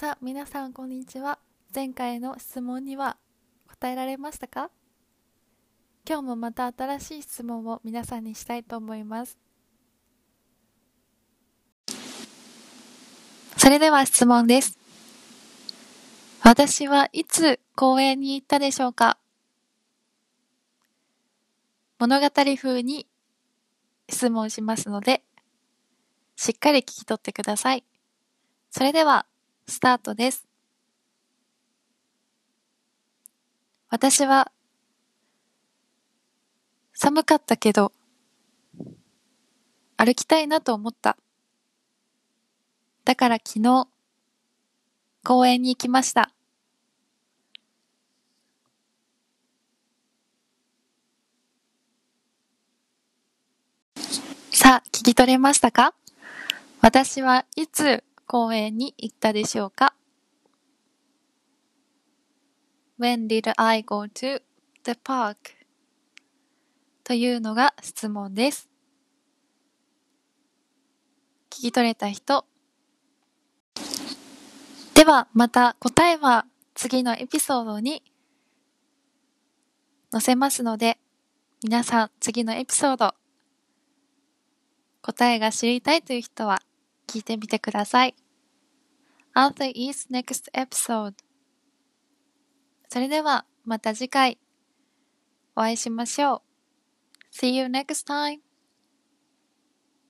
さあ皆さんこんにちは。前回の質問には答えられましたか？今日もまた新しい質問を皆さんにしたいと思います。それでは質問です。私はいつ公園に行ったでしょうか？物語風に質問しますのでしっかり聞き取ってください。それではスタートです。私は寒かったけど歩きたいなと思った。だから昨日公園に行きました。さあ、聞き取れましたか？私はいつ公園に行ったでしょうか ?When did I go to the park? というのが質問です。聞き取れた人。ではまた答えは次のエピソードに載せますので、皆さん次のエピソード答えが知りたいという人は聞いてみてください。Arthur is next episode. それではまた次回お会いしましょう。See you next time.